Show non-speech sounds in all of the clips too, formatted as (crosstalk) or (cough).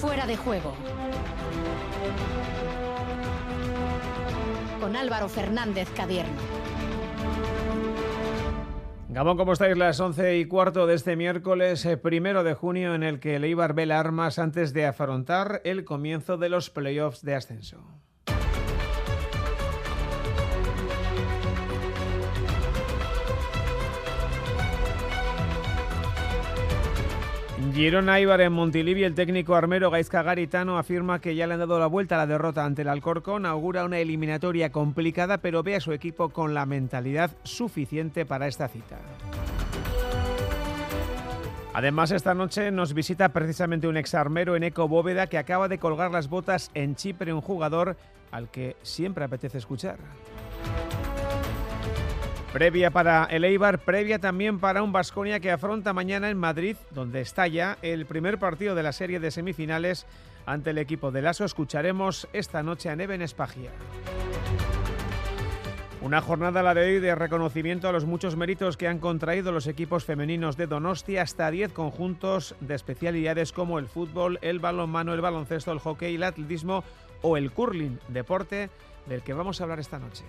Fuera de juego. Con Álvaro Fernández Cadierno. Gabón, ¿cómo estáis? Las once y cuarto de este miércoles eh, primero de junio en el que el Eibar vela armas antes de afrontar el comienzo de los playoffs de ascenso. Girona Ibar en Montilivi, el técnico armero Gaizka Garitano afirma que ya le han dado la vuelta a la derrota ante el Alcorcón, augura una eliminatoria complicada, pero ve a su equipo con la mentalidad suficiente para esta cita. Además, esta noche nos visita precisamente un exarmero en Eco Bóveda que acaba de colgar las botas en Chipre, un jugador al que siempre apetece escuchar. Previa para el Eibar, previa también para un Vasconia que afronta mañana en Madrid, donde está ya el primer partido de la serie de semifinales ante el equipo de Lasso. Escucharemos esta noche a Neven Espagia. Una jornada la de hoy de reconocimiento a los muchos méritos que han contraído los equipos femeninos de Donosti, hasta 10 conjuntos de especialidades como el fútbol, el balonmano, el baloncesto, el hockey, el atletismo o el curling, deporte del que vamos a hablar esta noche.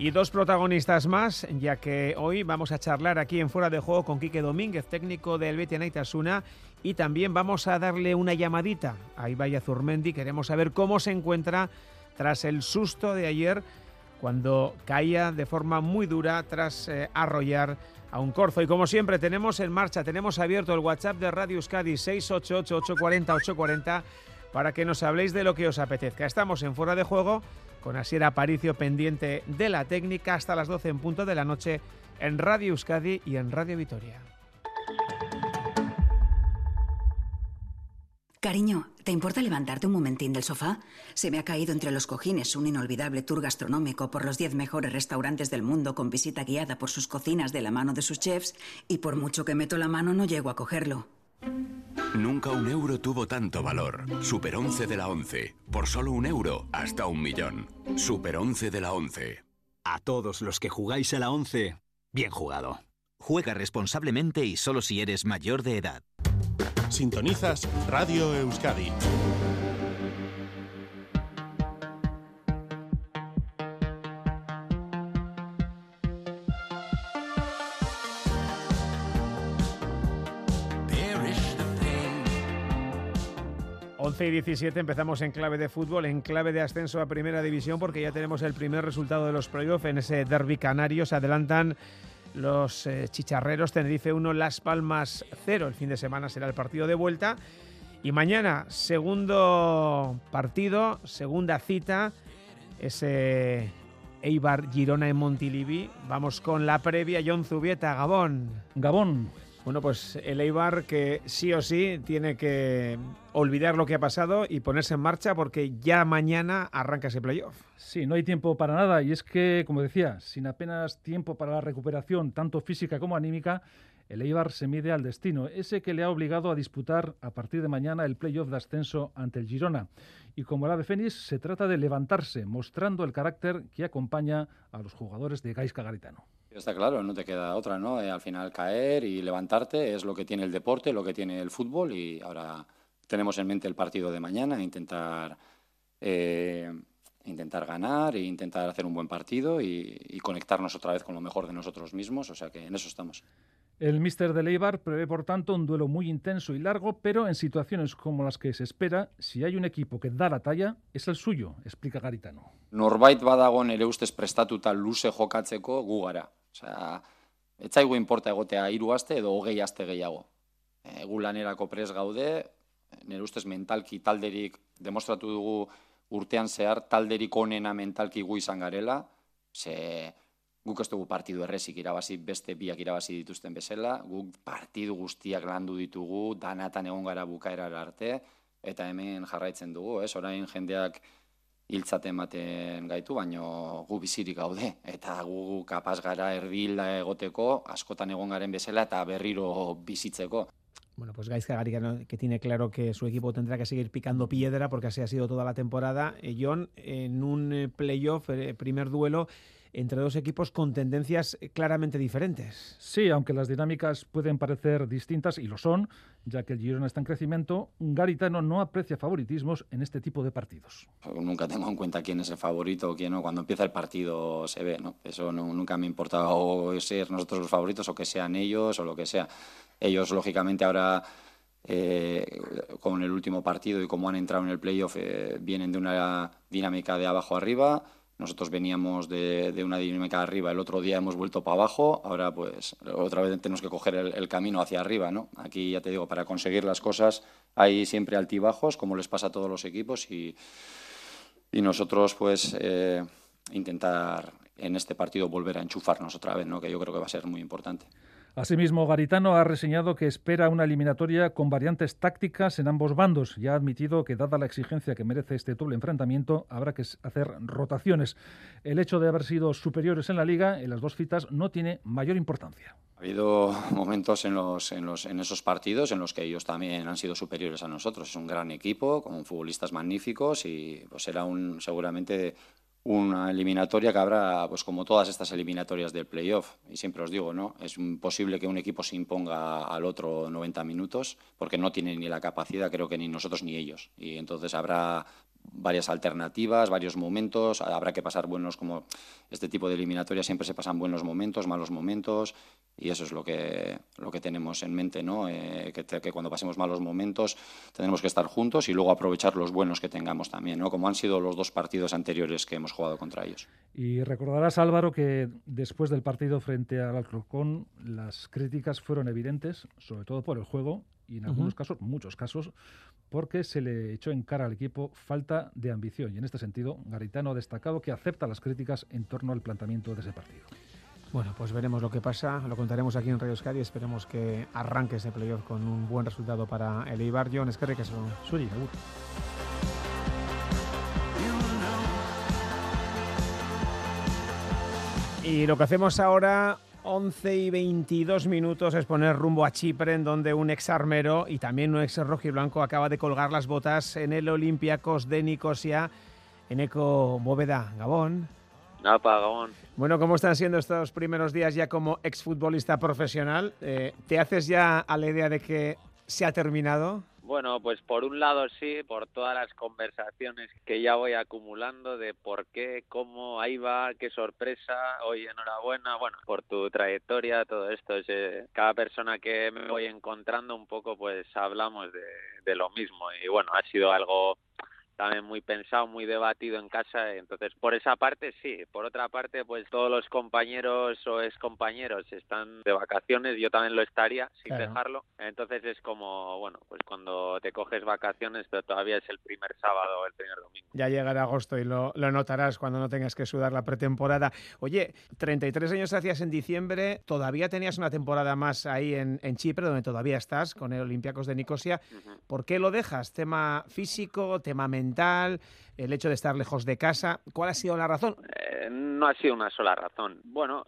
Y dos protagonistas más, ya que hoy vamos a charlar aquí en Fuera de Juego con Quique Domínguez, técnico del Betia Naitasuna, y también vamos a darle una llamadita a Ibaya Zurmendi. Queremos saber cómo se encuentra tras el susto de ayer, cuando caía de forma muy dura tras eh, arrollar a un corzo. Y como siempre, tenemos en marcha, tenemos abierto el WhatsApp de Radio Euskadi 688-840-840 para que nos habléis de lo que os apetezca. Estamos en Fuera de Juego con Asier Aparicio pendiente de la técnica hasta las 12 en punto de la noche en Radio Euskadi y en Radio Vitoria. Cariño, ¿te importa levantarte un momentín del sofá? Se me ha caído entre los cojines un inolvidable tour gastronómico por los 10 mejores restaurantes del mundo con visita guiada por sus cocinas de la mano de sus chefs y por mucho que meto la mano no llego a cogerlo. Nunca un euro tuvo tanto valor. Super 11 de la 11. Por solo un euro, hasta un millón. Super 11 de la 11. A todos los que jugáis a la 11, bien jugado. Juega responsablemente y solo si eres mayor de edad. Sintonizas Radio Euskadi. 11 y 17 empezamos en clave de fútbol, en clave de ascenso a Primera División, porque ya tenemos el primer resultado de los playoffs en ese derby canario. Se adelantan los eh, chicharreros, Tenerife 1, Las Palmas 0. El fin de semana será el partido de vuelta. Y mañana, segundo partido, segunda cita, ese Eibar Girona en Montilivi. Vamos con la previa, John Zubieta, Gabón. Gabón, bueno, pues el Eibar que sí o sí tiene que olvidar lo que ha pasado y ponerse en marcha porque ya mañana arranca ese playoff. Sí, no hay tiempo para nada y es que, como decía, sin apenas tiempo para la recuperación, tanto física como anímica, el Eibar se mide al destino, ese que le ha obligado a disputar a partir de mañana el playoff de ascenso ante el Girona. Y como el ave Fénix, se trata de levantarse, mostrando el carácter que acompaña a los jugadores de Gaisca Garitano. Está claro, no te queda otra, ¿no? Eh, al final caer y levantarte es lo que tiene el deporte, lo que tiene el fútbol y ahora tenemos en mente el partido de mañana, intentar, eh, intentar ganar e intentar hacer un buen partido y, y, conectarnos otra vez con lo mejor de nosotros mismos, o sea que en eso estamos. El míster de Leibar prevé, por tanto, un duelo muy intenso y largo, pero en situaciones como las que se espera, si hay un equipo que da la talla, es el suyo, explica Garitano. Norbait badago nere ustez prestatuta luze jokatzeko gu gara. Osea, ez zaigu inporta egotea hiru aste edo hogei aste gehiago. E, gu lanerako pres gaude, nire ustez mentalki talderik demostratu dugu urtean zehar talderik onena mentalki gu izan garela, ze guk ez dugu partidu errezik irabazi, beste biak irabazi dituzten bezala, guk partidu guztiak landu ditugu, danatan egon gara bukaerara arte, eta hemen jarraitzen dugu, ez? Orain jendeak hiltzate ematen gaitu, baino gu bizirik gaude eta gu kapaz gara erdil egoteko, askotan egon garen bezala eta berriro bizitzeko. Bueno, pues Gaizka Garicano, que tiene claro que su equipo tendrá que seguir picando piedra porque así ha sido toda la temporada. Eh, John, en un eh, playoff, eh, primer duelo, entre dos equipos con tendencias claramente diferentes. Sí, aunque las dinámicas pueden parecer distintas, y lo son, ya que el Girona está en crecimiento, Garitano no aprecia favoritismos en este tipo de partidos. Nunca tengo en cuenta quién es el favorito o quién no. Cuando empieza el partido se ve, ¿no? Eso nunca me ha importado ser nosotros los favoritos o que sean ellos o lo que sea. Ellos, lógicamente, ahora eh, con el último partido y como han entrado en el playoff, eh, vienen de una dinámica de abajo arriba. Nosotros veníamos de, una dinámica arriba, el otro día hemos vuelto para abajo, ahora pues otra vez tenemos que coger el, camino hacia arriba, ¿no? Aquí ya te digo, para conseguir las cosas hay siempre altibajos, como les pasa a todos los equipos y, y nosotros pues eh, intentar en este partido volver a enchufarnos otra vez, ¿no? Que yo creo que va a ser muy importante. Asimismo, Garitano ha reseñado que espera una eliminatoria con variantes tácticas en ambos bandos y ha admitido que, dada la exigencia que merece este doble enfrentamiento, habrá que hacer rotaciones. El hecho de haber sido superiores en la liga en las dos citas no tiene mayor importancia. Ha habido momentos en, esos partidos en los que ellos también han sido superiores a nosotros. Es un gran equipo, con futbolistas magníficos y pues era un, seguramente una eliminatoria que habrá, pues como todas estas eliminatorias del playoff. Y siempre os digo, ¿no? Es imposible que un equipo se imponga al otro 90 minutos porque no tiene ni la capacidad, creo que ni nosotros ni ellos. Y entonces habrá varias alternativas, varios momentos, habrá que pasar buenos como este tipo de eliminatoria siempre se pasan buenos momentos, malos momentos y eso es lo que lo que tenemos en mente, ¿no? Eh, que, que, cuando pasemos malos momentos tenemos que estar juntos y luego aprovechar los buenos que tengamos también, ¿no? Como han sido los dos partidos anteriores que hemos jugado contra ellos. Y recordarás Álvaro que después del partido frente al Alcorcón las críticas fueron evidentes, sobre todo por el juego y en algunos casos, muchos casos, porque se le echó en cara al equipo falta de ambición. Y en este sentido, Garitano ha destacado que acepta las críticas en torno al planteamiento de ese partido. Bueno, pues veremos lo que pasa, lo contaremos aquí en Radio Euskadi y esperemos que arranque ese playoff con un buen resultado para el Eibar. John, es que eso, Suri, seguro. Y lo que hacemos ahora 11 y 22 minutos es poner rumbo a Chipre, en donde un ex armero y también un ex rojiblanco acaba de colgar las botas en el Olympiacos de Nicosia, en Eco Bóveda, Gabón. Napa, Gabón. Bueno, ¿cómo están siendo estos primeros días ya como exfutbolista profesional? Eh, ¿Te haces ya a la idea de que se ha terminado? Bueno, pues por un lado sí, por todas las conversaciones que ya voy acumulando de por qué, cómo, ahí va, qué sorpresa, hoy enhorabuena, bueno, por tu trayectoria, todo esto, es, cada persona que me voy encontrando un poco, pues hablamos de, de lo mismo. Y bueno, ha sido algo también muy pensado, muy debatido en casa, entonces por esa parte sí, por otra parte pues todos los compañeros o excompañeros están de vacaciones, yo también lo estaría sin dejarlo, entonces es como, bueno, pues cuando te coges vacaciones pero todavía es el primer sábado o el primer domingo. Ya llegará agosto y lo, lo notarás cuando no tengas que sudar la pretemporada. Oye, 33 años hacías en diciembre, todavía tenías una temporada más ahí en, en Chipre, donde todavía estás, con el Olympiacos de Nicosia. ¿Por qué lo dejas? ¿Tema físico, tema mental? mental, el hecho de estar lejos de casa. ¿Cuál ha sido la razón? Eh, no ha sido una sola razón. Bueno,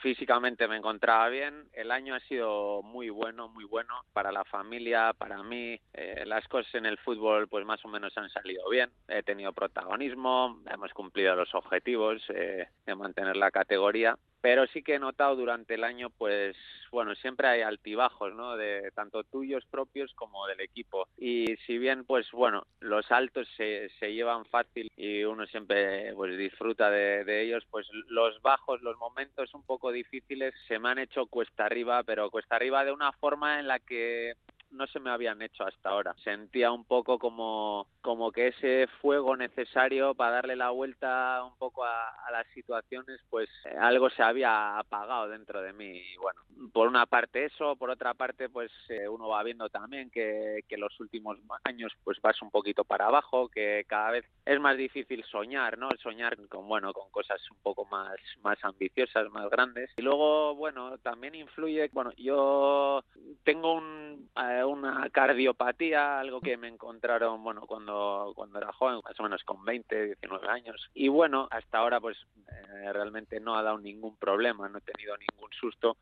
físicamente me encontraba bien. El año ha sido muy bueno, muy bueno para la familia, para mí. Eh, las cosas en el fútbol, pues más o menos han salido bien. He tenido protagonismo, hemos cumplido los objetivos eh, de mantener la categoría pero sí que he notado durante el año, pues bueno, siempre hay altibajos, ¿no? De tanto tuyos propios como del equipo. Y si bien, pues bueno, los altos se, se llevan fácil y uno siempre pues disfruta de, de, ellos, pues los bajos, los momentos un poco difíciles se me han hecho cuesta arriba, pero cuesta arriba de una forma en la que no se me habían hecho hasta ahora. Sentía un poco como, como que ese fuego necesario para darle la vuelta un poco a, las situaciones, pues eh, algo se había apagado dentro de mí. Y bueno, por una parte eso, por otra parte, pues eh, uno va viendo también que, que los últimos años pues vas un poquito para abajo, que cada vez es más difícil soñar, ¿no? Soñar con, bueno, con cosas un poco más, más ambiciosas, más grandes. Y luego, bueno, también influye, bueno, yo tengo un, eh, una cardiopatía, algo que me encontraron, bueno, cuando, cuando era joven, más o menos con 20, 19 años. Y bueno, hasta ahora pues eh, realmente no ha dado ningún problema, no he tenido ningún susto,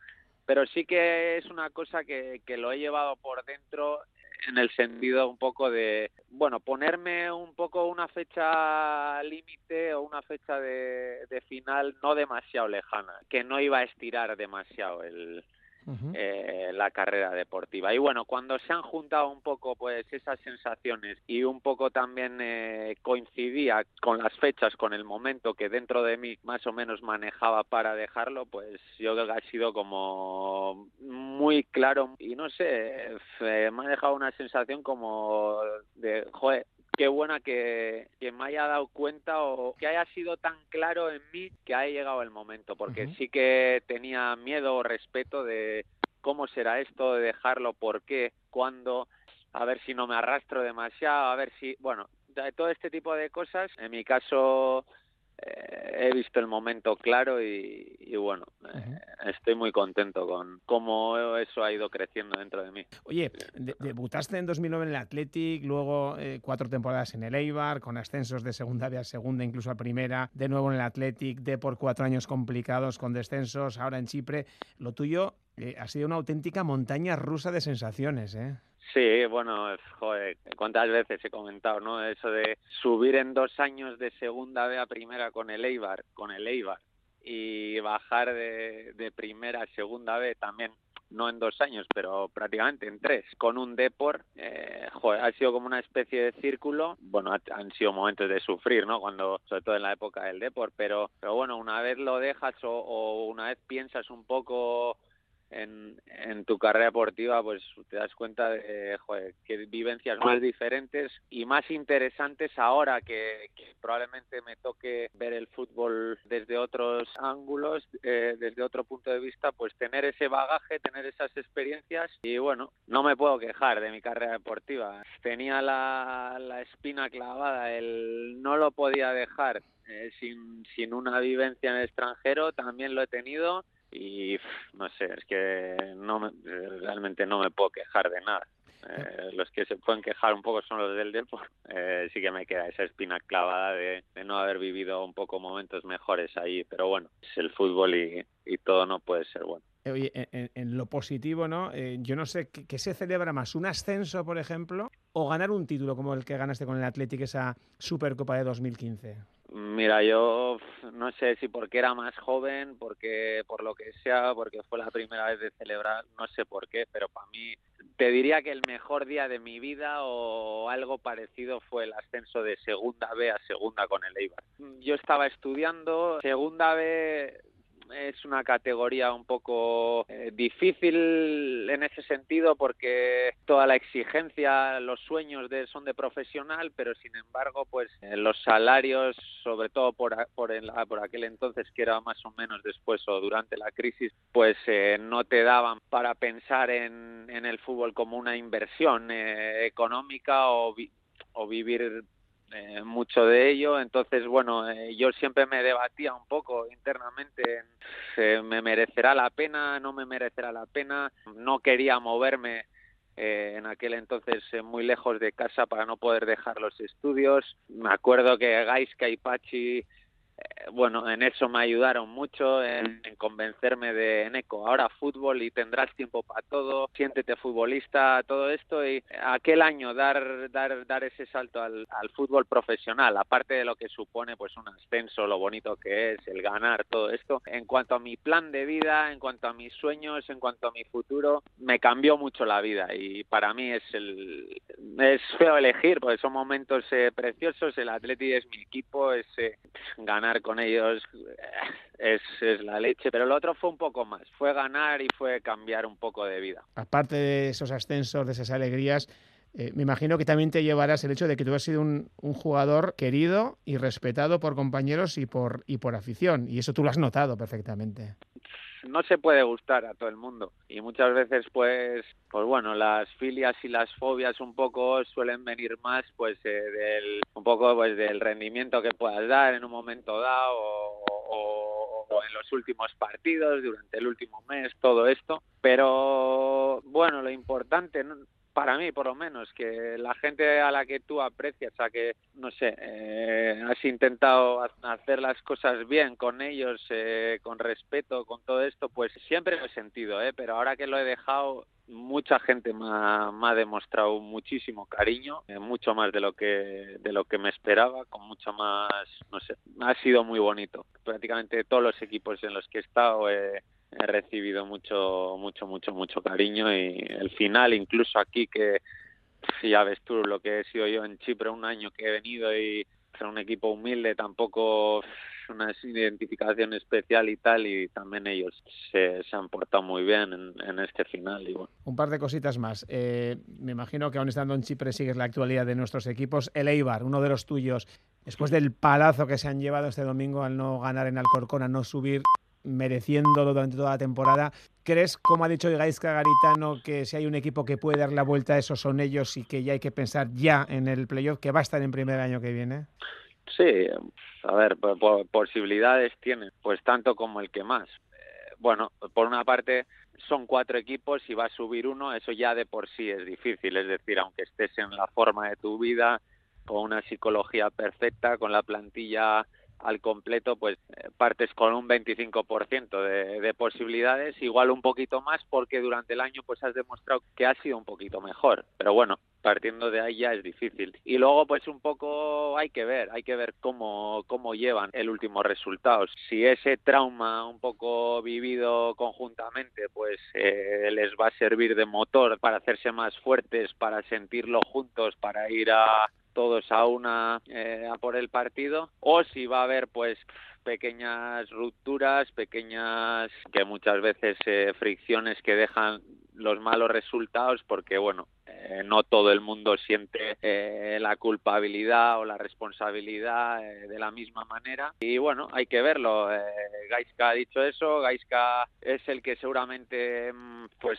pero sí que es una cosa que, que lo he llevado por dentro en el sentido un poco de, bueno, ponerme un poco una fecha límite o una fecha de, de final no demasiado lejana, que no iba a estirar demasiado el, eh, la carrera deportiva. Y bueno, cuando se han juntado un poco pues esas sensaciones y un poco también eh, coincidía con las fechas, con el momento que dentro de mí más o menos manejaba para dejarlo, pues yo creo que ha sido como muy claro y no sé, me ha dejado una sensación como de, joder, qué buena que, que, me haya dado cuenta o que haya sido tan claro en mí que haya llegado el momento, porque sí que tenía miedo o respeto de cómo será esto, de dejarlo, por qué, cuándo, a ver si no me arrastro demasiado, a ver si, bueno, todo este tipo de cosas. En mi caso, eh, he visto el momento claro y, bueno, eh, estoy muy contento con cómo eso ha ido creciendo dentro de mí. Oye, debutaste en 2009 en el Athletic, luego eh, cuatro temporadas en el Eibar, con ascensos de segunda B a segunda, incluso a primera, de nuevo en el Athletic, de por cuatro años complicados con descensos, ahora en Chipre. Lo tuyo ha sido una auténtica montaña rusa de sensaciones, ¿eh? Sí, bueno, joder, cuántas veces he comentado, ¿no? Eso de subir en dos años de segunda B a primera con el Eibar, con el Eibar, y bajar de, de primera a segunda B también, no en dos años, pero prácticamente en tres, con un Depor, eh, joder, ha sido como una especie de círculo. Bueno, han sido momentos de sufrir, ¿no? Cuando, sobre todo en la época del Depor, pero, pero bueno, una vez lo dejas o una vez piensas un poco en, en tu carrera deportiva, pues te das cuenta de joder, que vivencias más diferentes y más interesantes ahora que, probablemente me toque ver el fútbol desde otros ángulos, eh, desde otro punto de vista, pues tener ese bagaje, tener esas experiencias y bueno, no me puedo quejar de mi carrera deportiva. Tenía la, la espina clavada, el no lo podía dejar eh, sin, sin una vivencia en el extranjero, también lo he tenido y no sé, es que no realmente no me puedo quejar de nada. Eh, los que se pueden quejar un poco son los del deporte. Eh, sí que me queda esa espina clavada de, no haber vivido un poco momentos mejores ahí, pero bueno, es el fútbol y, todo no puede ser bueno. Eh, oye, en, lo positivo, ¿no? yo no sé ¿qué, se celebra más, un ascenso, por ejemplo, o ganar un título como el que ganaste con el Athletic, esa Supercopa de 2015. Mira, yo no sé si porque era más joven, porque por lo que sea, porque fue la primera vez de celebrar, no sé por qué, pero para mí te diría que el mejor día de mi vida o algo parecido fue el ascenso de segunda B a segunda con el Eibar. Yo estaba estudiando, segunda B es una categoría un poco eh, difícil en ese sentido porque toda la exigencia, los sueños de, son de profesional, pero sin embargo, pues eh, los salarios, sobre todo por, por, por aquel entonces que era más o menos después o durante la crisis, pues eh, no te daban para pensar en, en el fútbol como una inversión económica o, o vivir eh, mucho de ello. Entonces, bueno, eh, yo siempre me debatía un poco internamente en me merecerá la pena, no me merecerá la pena. No quería moverme eh, en aquel entonces muy lejos de casa para no poder dejar los estudios. Me acuerdo que Gaiska y Pachi eh, bueno, en eso me ayudaron mucho, en, convencerme de Eco, ahora fútbol y tendrás tiempo para todo, siéntete futbolista, todo esto y aquel año dar dar dar ese salto al, al, fútbol profesional, aparte de lo que supone pues un ascenso, lo bonito que es, el ganar, todo esto, en cuanto a mi plan de vida, en cuanto a mis sueños, en cuanto a mi futuro, me cambió mucho la vida y para mí es el es feo elegir, porque son momentos eh, preciosos, el Atleti es mi equipo, es eh, ganar con ellos eh, es, la leche, pero lo otro fue un poco más, fue ganar y fue cambiar un poco de vida. Aparte de esos ascensos, de esas alegrías, eh, me imagino que también te llevarás el hecho de que tú has sido un, un, jugador querido y respetado por compañeros y por, y por afición, y eso tú lo has notado perfectamente no se puede gustar a todo el mundo. Y muchas veces pues pues bueno las filias y las fobias un poco suelen venir más pues eh, del un poco pues del rendimiento que puedas dar en un momento dado o, o en los últimos partidos durante el último mes todo esto. Pero bueno lo importante para mí por lo menos, que la gente a la que tú aprecias, a que, no sé, eh, has intentado hacer las cosas bien con ellos, eh, con respeto, con todo esto, pues siempre lo he sentido, ¿eh? pero ahora que lo he dejado, mucha gente me ha, demostrado muchísimo cariño, eh, mucho más de lo que de lo que me esperaba, con mucho más, no sé, ha sido muy bonito. Prácticamente todos los equipos en los que he estado he, recibido mucho, mucho, mucho, mucho cariño y el final, incluso aquí que ya ves tú lo que he sido yo en Chipre un año que he venido y ser un equipo humilde tampoco una identificación especial y tal, y también ellos se, han portado muy bien en, este final. Y Un par de cositas más. Eh, me imagino que aún estando en Chipre sigues la actualidad de nuestros equipos. El Eibar, uno de los tuyos, después del palazo que se han llevado este domingo al no ganar en Alcorcón, a no subir mereciéndolo durante toda la temporada. ¿Crees, como ha dicho Gaisca Garitano, que si hay un equipo que puede dar la vuelta a eso son ellos y que ya hay que pensar ya en el playoff, que va a estar en primer año que viene? Sí, a ver, posibilidades tiene, pues tanto como el que más. Eh, bueno, por una parte son cuatro equipos y va a subir uno, eso ya de por sí es difícil, es decir, aunque estés en la forma de tu vida, con una psicología perfecta, con la plantilla al completo, pues eh, partes con un 25% de, de posibilidades, igual un poquito más porque durante el año pues has demostrado que has sido un poquito mejor. Pero bueno, partiendo de ahí ya es difícil. Y luego pues un poco hay que ver, hay que ver cómo, cómo llevan el último resultado. Si ese trauma un poco vivido conjuntamente pues eh, les va a servir de motor para hacerse más fuertes, para sentirlo juntos, para ir a todos a una eh, a por el partido o si va a haber pues pequeñas rupturas, pequeñas que muchas veces eh, fricciones que dejan los malos resultados porque bueno eh, no todo el mundo siente eh, la culpabilidad o la responsabilidad eh, de la misma manera. Y bueno hay que verlo. Gaiska ha dicho eso. Gaiska es el que seguramente mm, pues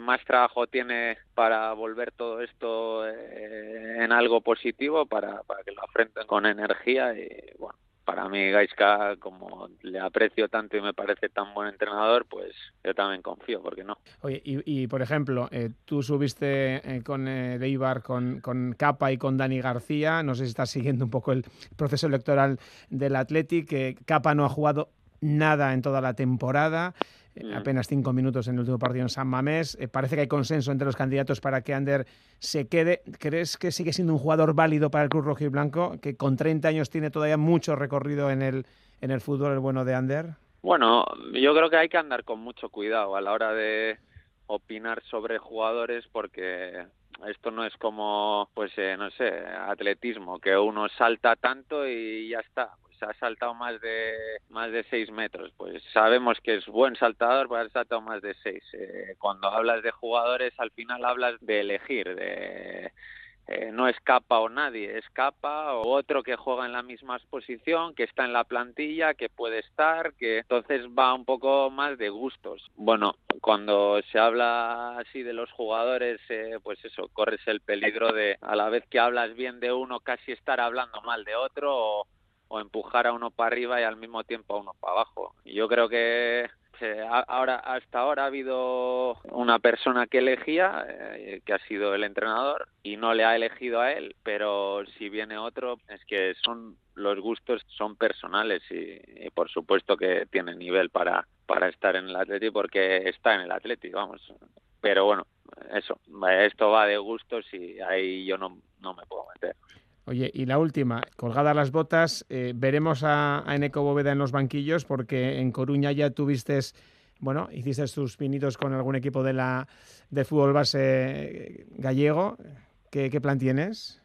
más trabajo tiene para volver todo esto en algo positivo para, para que lo afrenten con energía y bueno para mí Gaiska, como le aprecio tanto y me parece tan buen entrenador, pues yo también confío, ¿por qué no? Oye, y, por ejemplo, eh, tú subiste eh, con eh, con, con Capa y con Dani García, no sé si estás siguiendo un poco el proceso electoral del Athletic, Capa no ha jugado nada en toda la temporada. Mm. apenas cinco minutos en el último partido en San Mamés. Eh, parece que hay consenso entre los candidatos para que Ander se quede. ¿Crees que sigue siendo un jugador válido para el Club Rojo y Blanco, que con 30 años tiene todavía mucho recorrido en el, en el fútbol, el bueno de Ander? Bueno, yo creo que hay que andar con mucho cuidado a la hora de opinar sobre jugadores porque esto no es como, pues, eh, no sé, atletismo, que uno salta tanto y ya está ha saltado más de más de seis metros. Pues sabemos que es buen saltador, pues ha saltado más de seis. Eh, cuando hablas de jugadores, al final hablas de elegir, de eh, no escapa o nadie, escapa o otro que juega en la misma posición, que está en la plantilla, que puede estar, que entonces va un poco más de gustos. Bueno, cuando se habla así de los jugadores, eh, pues eso, corres el peligro de a la vez que hablas bien de uno, casi estar hablando mal de otro o, o empujar a uno para arriba y al mismo tiempo a uno para abajo. Yo creo que ahora hasta ahora ha habido una persona que elegía eh, que ha sido el entrenador y no le ha elegido a él pero si viene otro es que son los gustos son personales y, por supuesto que tiene nivel para para estar en el Atleti porque está en el Atleti vamos pero bueno eso esto va de gustos y ahí yo no, no me puedo meter Oye, y la última, colgadas las botas, eh, veremos a, a Eneco Bóveda en los banquillos porque en Coruña ya tuviste, bueno, hiciste tus pinitos con algún equipo de la, del fútbol base gallego. ¿Qué, qué plan tienes?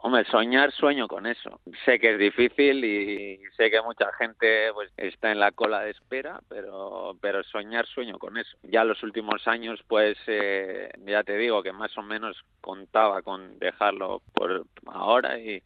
Hombre, soñar sueño con eso. Sé que es difícil y sé que mucha gente pues está en la cola de espera, pero pero soñar sueño con eso. Ya los últimos años, pues eh, ya te digo que más o menos contaba con dejarlo por ahora y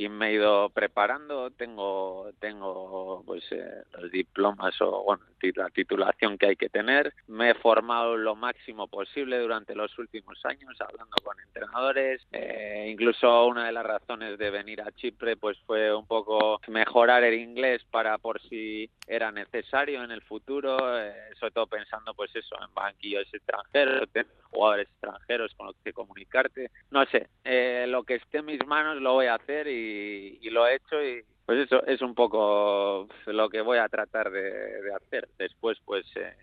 y me he ido preparando. Tengo, tengo pues eh, los diplomas o bueno, la titulación que hay que tener. Me he formado lo máximo posible durante los últimos años, hablando con entrenadores. Eh, incluso una de las razones de venir a Chipre pues fue un poco mejorar el inglés para por si era necesario en el futuro, eh, sobre todo pensando pues eso en banquillos extranjeros, jugadores extranjeros con los que comunicarte. No sé, eh, lo que esté en mis manos lo voy a hacer y, lo he hecho y pues eso es un poco lo que voy a tratar de, hacer. Después pues eh,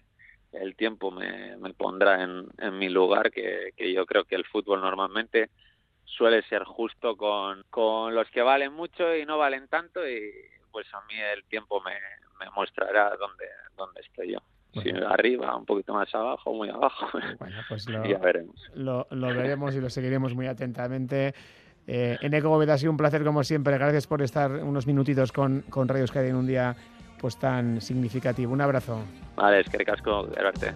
el tiempo me, pondrá en, mi lugar, que, yo creo que el fútbol normalmente suele ser justo con, con los que valen mucho y no valen tanto y pues a mí el tiempo me, me mostrará dónde, dónde estoy yo si arriba, un poquito más abajo, muy abajo. Bueno, pues (laughs) lo, ya veremos. Lo, veremos y lo seguiremos muy atentamente. Eh, Eneco ha sido un placer como siempre. Gracias por estar unos minutitos con, con Radio Euskadi en un día pues tan significativo. Un abrazo. Vale, es que casco de verte.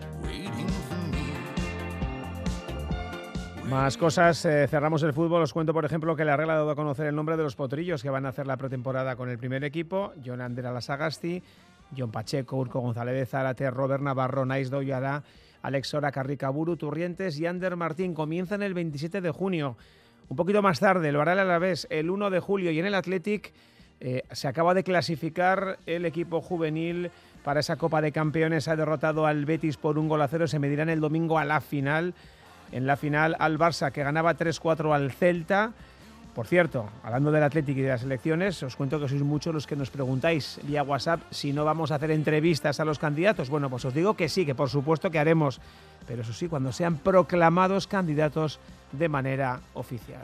Más cosas, eh, cerramos el fútbol. Os cuento, por ejemplo, que la Real ha dado a conocer el nombre de los potrillos que van a hacer la pretemporada con el primer equipo. John Andera Lasagasti, John Pacheco, Urco González de Zárate, Robert Navarro, Nais Doyara, Alex Sora, Carricaburu, Turrientes y Ander Martín. Comienzan el 27 de junio. Un poquito más tarde, lo hará el Alavés el 1 de julio y en el Athletic eh, se acaba de clasificar el equipo juvenil para esa Copa de Campeones. Ha derrotado al Betis por un gol a cero. Se medirán el domingo a la final. En la final al Barça que ganaba 3-4 al Celta. Por cierto, hablando del Atlético y de las elecciones, os cuento que sois muchos los que nos preguntáis vía WhatsApp si no vamos a hacer entrevistas a los candidatos. Bueno, pues os digo que sí, que por supuesto que haremos, pero eso sí, cuando sean proclamados candidatos de manera oficial.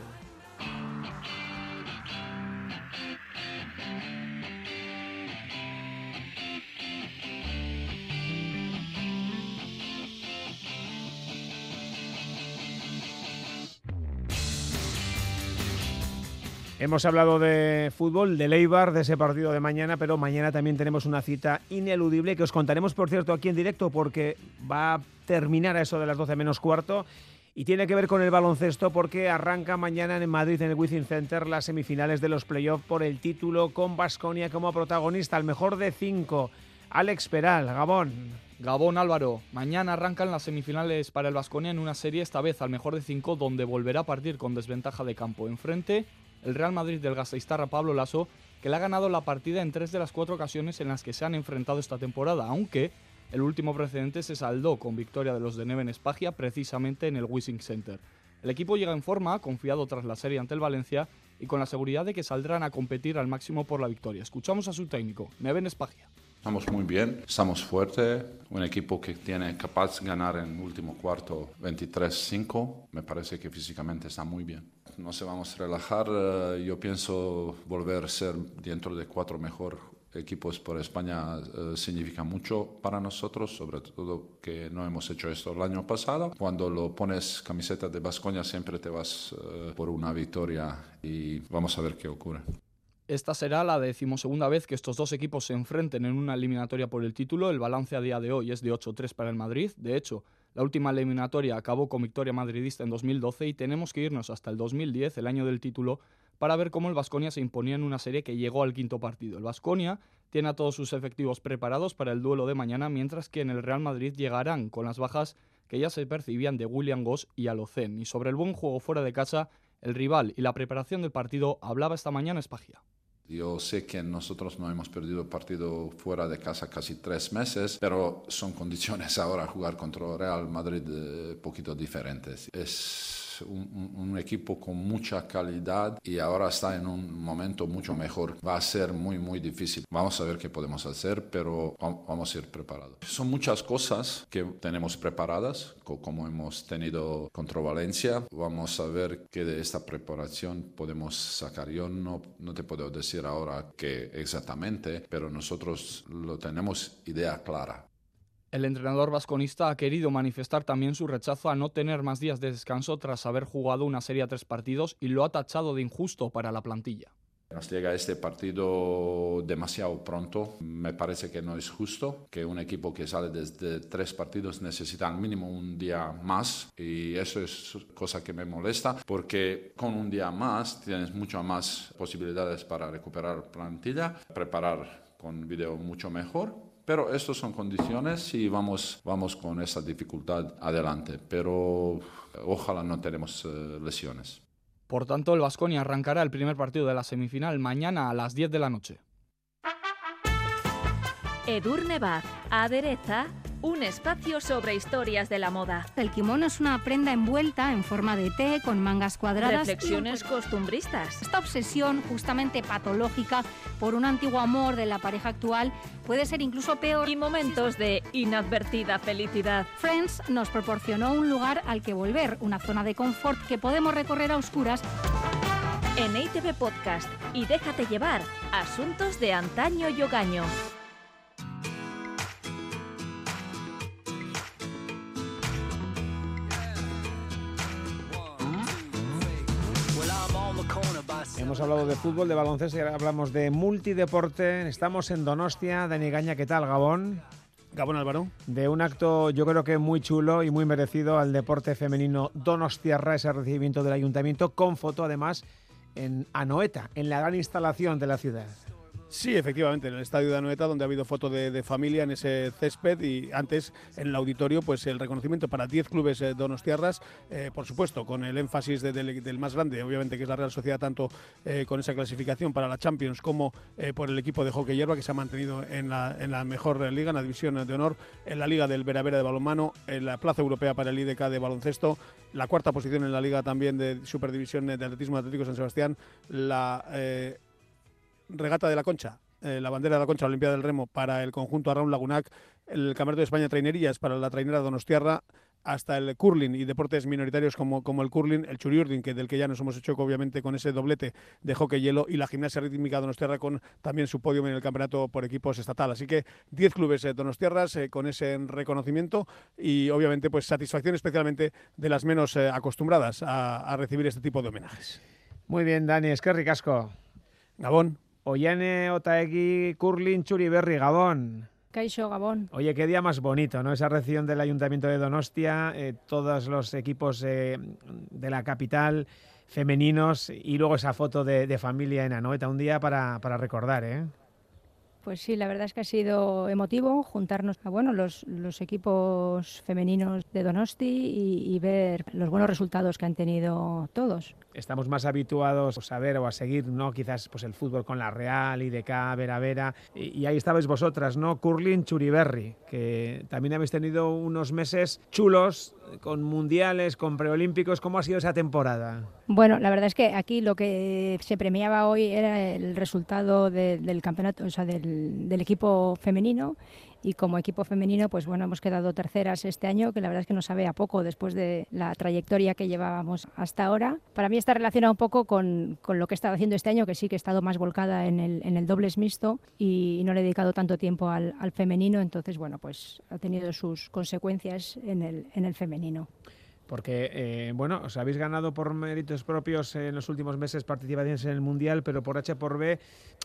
Hemos hablado de fútbol, de Leibar, de ese partido de mañana, pero mañana también tenemos una cita ineludible que os contaremos, por cierto, aquí en directo porque va a terminar a eso de las 12 menos cuarto y tiene que ver con el baloncesto porque arranca mañana en Madrid, en el Wizzing Center, las semifinales de los playoffs por el título con Basconia como protagonista, al mejor de cinco. Alex Peral, Gabón. Gabón Álvaro, mañana arrancan las semifinales para el Basconia en una serie esta vez al mejor de cinco donde volverá a partir con desventaja de campo. Enfrente el Real Madrid del Gasteiztarra Pablo Lasso, que le ha ganado la partida en tres de las cuatro ocasiones en las que se han enfrentado esta temporada, aunque el último precedente se saldó con victoria de los de Neven Espagia precisamente en el Wissing Center. El equipo llega en forma, confiado tras la serie ante el Valencia y con la seguridad de que saldrán a competir al máximo por la victoria. Escuchamos a su técnico, Neven Espagia. Estamos muy bien, estamos fuertes, un equipo que tiene capaz de ganar en último cuarto 23-5, me parece que físicamente está muy bien. No se vamos a relajar, eh, yo pienso volver a ser dentro de cuatro mejor equipos por España eh, significa mucho para nosotros, sobre todo que no hemos hecho esto el año pasado. Cuando lo pones camiseta de Bascoña siempre te vas eh, por una victoria y vamos a ver qué ocurre. Esta será la decimosegunda vez que estos dos equipos se enfrenten en una eliminatoria por el título. El balance a día de hoy es de 8-3 para el Madrid. De hecho, la última eliminatoria acabó con victoria madridista en 2012 y tenemos que irnos hasta el 2010, el año del título, para ver cómo el Vasconia se imponía en una serie que llegó al quinto partido. El Vasconia tiene a todos sus efectivos preparados para el duelo de mañana, mientras que en el Real Madrid llegarán con las bajas que ya se percibían de William Goss y Alocen. Y sobre el buen juego fuera de casa, el rival y la preparación del partido hablaba esta mañana Espagia. Yo sé que nosotros no hemos perdido partido fuera de casa casi tres meses, pero son condiciones (laughs) ahora jugar contra Real Madrid eh, poquito diferentes. Es un, equipo con mucha calidad y ahora está en un momento mucho mejor. Va a ser muy, muy difícil. Vamos a ver qué podemos hacer, pero vamos a ir preparados. Son muchas cosas que tenemos preparadas, como hemos tenido contra Valencia. Vamos a ver qué de esta preparación podemos sacar. Yo no, no te puedo decir ahora qué exactamente, pero nosotros lo tenemos idea clara. El entrenador vasconista ha querido manifestar también su rechazo a no tener más días de descanso tras haber jugado una serie a tres partidos y lo ha tachado de injusto para la plantilla. Nos llega este partido demasiado pronto. Me parece que no es justo que un equipo que sale desde tres partidos necesita al mínimo un día más y eso es cosa que me molesta porque con un día más tienes muchas más posibilidades para recuperar plantilla, preparar con video mucho mejor pero estas son condiciones y vamos, vamos con esa dificultad adelante. Pero ojalá no tenemos eh, lesiones. Por tanto, el Vasconia arrancará el primer partido de la semifinal mañana a las 10 de la noche. Edurne Baz, adereza un espacio sobre historias de la moda. El kimono es una prenda envuelta en forma de T con mangas cuadradas. Reflexiones costumbristas. Esta obsesión justamente patológica por un antiguo amor de la pareja actual puede ser incluso peor. Y momentos de inadvertida felicidad. Friends nos proporcionó un lugar al que volver, una zona de confort que podemos recorrer a oscuras. En ITV Podcast y déjate llevar, asuntos de antaño y. Hemos hablado de fútbol, de baloncesto y ahora hablamos de multideporte. Estamos en Donostia. Dani Gaña, ¿qué tal, Gabón? Gabón Álvaro. De un acto, yo creo que muy chulo y muy merecido al deporte femenino Donostiarra, ese recibimiento del ayuntamiento, con foto además en Anoeta, en la gran instalación de la ciudad. Sí, efectivamente, en el estadio de Anoeta, donde ha habido foto de, familia en ese césped y antes en el auditorio, pues el reconocimiento para 10 clubes eh, donostiarras, eh, por supuesto, con el énfasis del más grande, obviamente, que es la Real Sociedad, tanto eh, con esa clasificación para la Champions como por el equipo de hockey hierba, que se ha mantenido en la, mejor liga, en la división de honor, en la Liga del Veravera de balonmano, en la Plaza Europea para el IDK de baloncesto, la cuarta posición en la Liga también de Superdivisión de Atletismo Atlético San Sebastián, la regata de la Concha, eh, la bandera de la Concha Olimpiada del Remo para el conjunto Arraun Lagunac, el Campeonato de España Trainerías para la trainera Donostiarra, hasta el curling y deportes minoritarios como, como el curling, el churiurdin, que del que ya nos hemos hecho obviamente con ese doblete de hockey hielo, y la gimnasia rítmica Donostiarra con también su podio en el campeonato por equipos estatal. Así que 10 clubes de Donostiarras eh, con ese reconocimiento y obviamente pues satisfacción especialmente de las menos eh, acostumbradas a, a, recibir este tipo de homenajes. Muy bien, Dani, es que ricasco. Gabón. Ollane Otaegui Curlin Churiberri, Gabón. Caixo, Gabón. Oye, qué día más bonito, ¿no? Esa recepción del Ayuntamiento de Donostia, eh, todos los equipos eh, de la capital femeninos y luego esa foto de, familia en Anoeta, un día para, para recordar, ¿eh? Pues sí, la verdad es que ha sido emotivo juntarnos a bueno, los, los equipos femeninos de Donosti y, y, ver los buenos resultados que han tenido todos estamos más habituados a ver o a seguir, ¿no? Quizás pues el fútbol con la Real, IDK, Vera Vera. Y, y ahí estabais vosotras, ¿no? Curling Churiberri, que también habéis tenido unos meses chulos con mundiales, con preolímpicos. ¿Cómo ha sido esa temporada? Bueno, la verdad es que aquí lo que se premiaba hoy era el resultado del campeonato, o sea, del, del equipo femenino y como equipo femenino, pues bueno, hemos quedado terceras este año, que la verdad es que nos sabe a poco después de la trayectoria que llevábamos hasta ahora. Para mí está relacionado un poco con, con lo que he estado haciendo este año, que sí que he estado más volcada en el, en el dobles mixto y, no le he dedicado tanto tiempo al, al, femenino, entonces bueno, pues ha tenido sus consecuencias en el, en el femenino porque eh, bueno, os habéis ganado por méritos propios en los últimos meses participaciones en el Mundial, pero por H por B,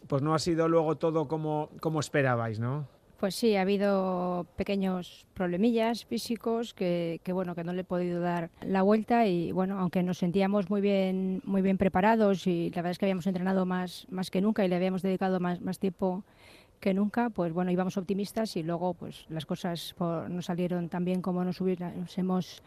pues no ha sido luego todo como, como esperabais, ¿no? Pues sí, ha habido pequeños problemillas físicos que, bueno que no le he podido dar la vuelta y bueno aunque nos sentíamos muy bien muy bien preparados y la verdad es que habíamos entrenado más más que nunca y le habíamos dedicado más más tiempo que nunca, pues bueno, íbamos optimistas y luego pues las cosas no salieron tan bien como nos, hubiéramos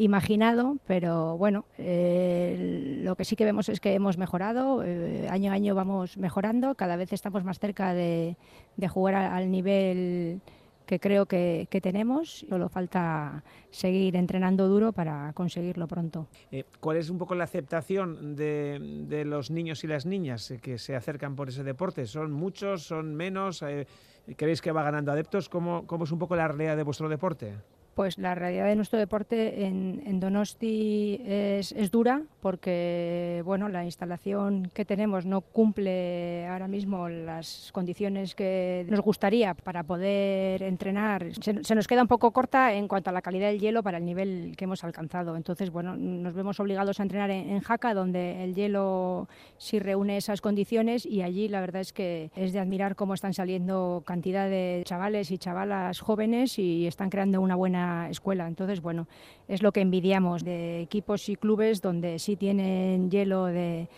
imaginado, pero bueno, eh, lo que sí que vemos es que hemos mejorado, eh, año a año vamos mejorando, cada vez estamos más cerca de, de jugar al nivel que creo que, tenemos. Solo falta seguir entrenando duro para conseguirlo pronto. Eh, ¿Cuál es un poco la aceptación de, los niños y las niñas que se acercan por ese deporte? ¿Son muchos? ¿Son menos? ¿Creéis que va ganando adeptos? ¿Cómo, ¿Cómo es un poco la realidad de vuestro deporte? Pues la realidad de nuestro deporte en, Donosti es, dura porque bueno, la instalación que tenemos no cumple ahora mismo las condiciones que nos gustaría para poder entrenar. Se, nos queda un poco corta en cuanto a la calidad del hielo para el nivel que hemos alcanzado. Entonces, bueno, nos vemos obligados a entrenar en, en Jaca, donde el hielo sí reúne esas condiciones y allí la verdad es que es de admirar cómo están saliendo cantidad de chavales y chavalas jóvenes y están creando una buena escuela. Entonces, bueno, es lo que envidiamos de equipos y clubes donde sí tienen hielo de,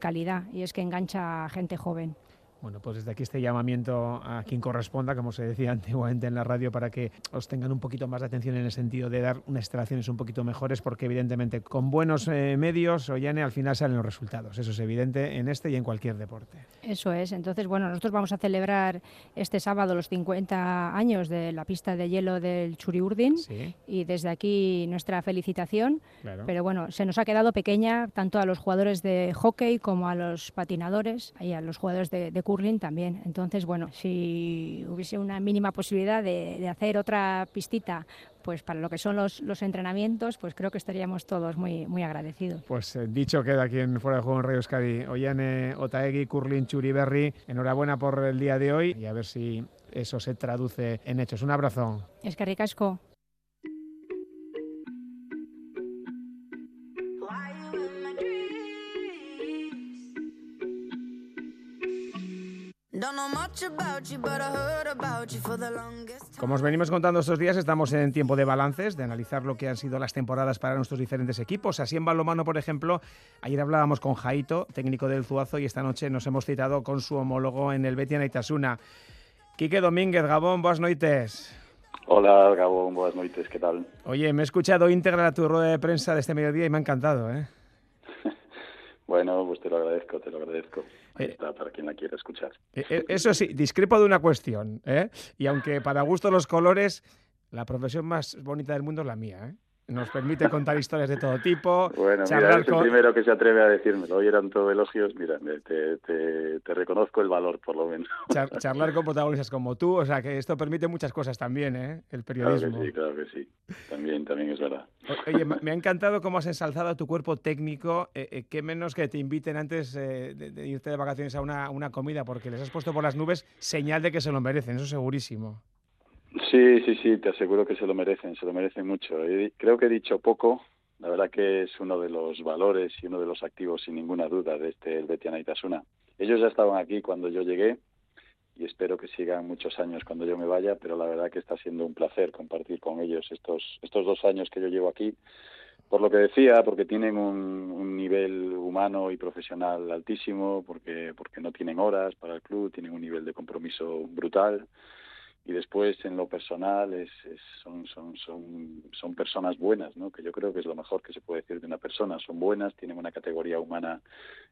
calidad y es que engancha a gente joven. Bueno, pues desde aquí este llamamiento a quien corresponda, como se decía (laughs) antiguamente en la radio, para que os tengan un poquito más de atención en el sentido de dar unas instalaciones un poquito mejores, porque evidentemente con buenos eh, medios, Ollane, al final salen los resultados. Eso es evidente en este y en cualquier deporte. Eso es. Entonces, bueno, nosotros vamos a celebrar este sábado los 50 años de la pista de hielo del Churiurdin y desde aquí nuestra felicitación. Pero bueno, se nos ha quedado pequeña tanto a los jugadores de hockey como a los patinadores y a los jugadores de, de también. Entonces, bueno, si hubiese una mínima posibilidad de, hacer otra pistita pues para lo que son los, los, entrenamientos, pues creo que estaríamos todos muy, muy agradecidos. Pues eh, dicho queda aquí en Fuera de Juego en Radio Euskadi. Ollane Otaegui, Curlin Churiberri, enhorabuena por el día de hoy y a ver si eso se traduce en hechos. Un abrazo. Es que ricasco. Como os venimos contando estos días, estamos en tiempo de balances, de analizar lo que han sido las temporadas para nuestros diferentes equipos. Así en balomano, por ejemplo, ayer hablábamos con Jaito, técnico del Zuazo, y esta noche nos hemos citado con su homólogo en el Betia Naitasuna. Quique Domínguez, Gabón, buenas noches. Hola, Gabón, buenas noches, ¿qué tal? Oye, me he escuchado íntegra tu rueda de prensa de este mediodía y me ha encantado, ¿eh? (laughs) Bueno, pues te lo agradezco, te lo agradezco. Ahí eh, está, para quien la quiera escuchar. Eh, eh, eso sí, discrepo de una cuestión, ¿eh? Y aunque para gusto los colores, la profesión más bonita del mundo es la mía, ¿eh? Nos permite contar historias de todo tipo. Bueno, mira, es el primero que se atreve a decírmelo. Hoy eran todo elogios. Mira, te, te, reconozco el valor, por lo menos. charlar con protagonistas como tú, o sea, que esto permite muchas cosas también, ¿eh? El periodismo. Claro que sí, claro que sí. También, también es verdad. Oye, me ha encantado cómo has ensalzado a tu cuerpo técnico. Eh, eh, qué menos que te inviten antes eh, de, irte de vacaciones a una, una comida, porque les has puesto por las nubes señal de que se lo merecen, eso segurísimo. Sí, sí, sí, te aseguro que se lo merecen, se lo merecen mucho. creo que he dicho poco, la verdad que es uno de los valores y uno de los activos sin ninguna duda de este el Betiana Itasuna. Ellos ya estaban aquí cuando yo llegué y espero que sigan muchos años cuando yo me vaya, pero la verdad que está siendo un placer compartir con ellos estos, estos dos años que yo llevo aquí. Por lo que decía, porque tienen un, un nivel humano y profesional altísimo, porque, porque no tienen horas para el club, tienen un nivel de compromiso brutal y después en lo personal es, son, son, son, son personas buenas, ¿no? que yo creo que es lo mejor que se puede decir de una persona. Son buenas, tienen una categoría humana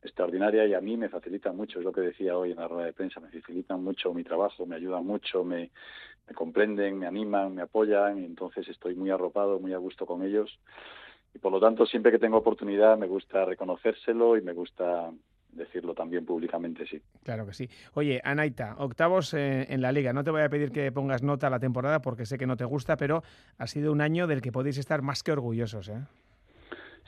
extraordinaria y a mí me facilitan mucho, es lo que decía hoy en la rueda de prensa, me facilitan mucho mi trabajo, me ayudan mucho, me, me comprenden, me animan, me apoyan y entonces estoy muy arropado, muy a gusto con ellos. Y por lo tanto, siempre que tengo oportunidad me gusta reconocérselo y me gusta decirlo también públicamente, sí. Claro que sí. Oye, Anaita, octavos eh, en la liga. No te voy a pedir que pongas nota a la temporada porque sé que no te gusta, pero ha sido un año del que podéis estar más que orgullosos, ¿eh?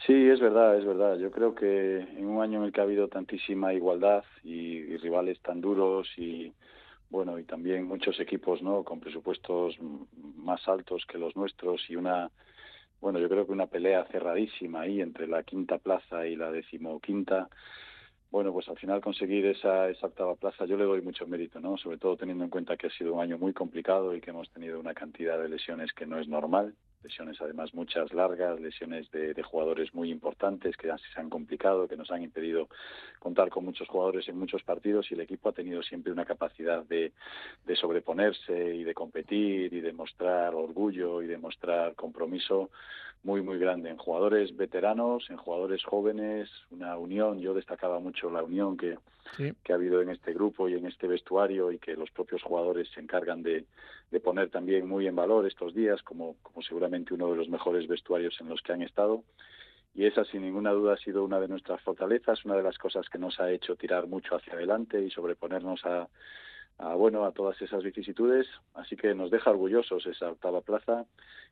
Sí, es verdad, es verdad. Yo creo que en un año en el que ha habido tantísima igualdad y, rivales tan duros y bueno y también muchos equipos, ¿no? Con presupuestos más altos que los nuestros y una bueno, yo creo que una pelea cerradísima ahí entre la quinta plaza y la decimoquinta bueno, pues al final conseguir esa, esa octava plaza yo le doy mucho mérito, ¿no? Sobre todo teniendo en cuenta que ha sido un año muy complicado y que hemos tenido una cantidad de lesiones que no es normal, lesiones además muchas largas, lesiones de, jugadores muy importantes que se han complicado, que nos han impedido contar con muchos jugadores en muchos partidos y el equipo ha tenido siempre una capacidad de, de sobreponerse y de competir y de mostrar orgullo y de mostrar compromiso muy, muy grande en jugadores veteranos, en jugadores jóvenes, una unión. Yo destacaba mucho la unión que, que ha habido en este grupo y en este vestuario y que los propios jugadores se encargan de, de poner también muy en valor estos días, como, como seguramente uno de los mejores vestuarios en los que han estado. Y esa, sin ninguna duda, ha sido una de nuestras fortalezas, una de las cosas que nos ha hecho tirar mucho hacia adelante y sobreponernos a, a, bueno, a todas esas vicisitudes. Así que nos deja orgullosos esa octava plaza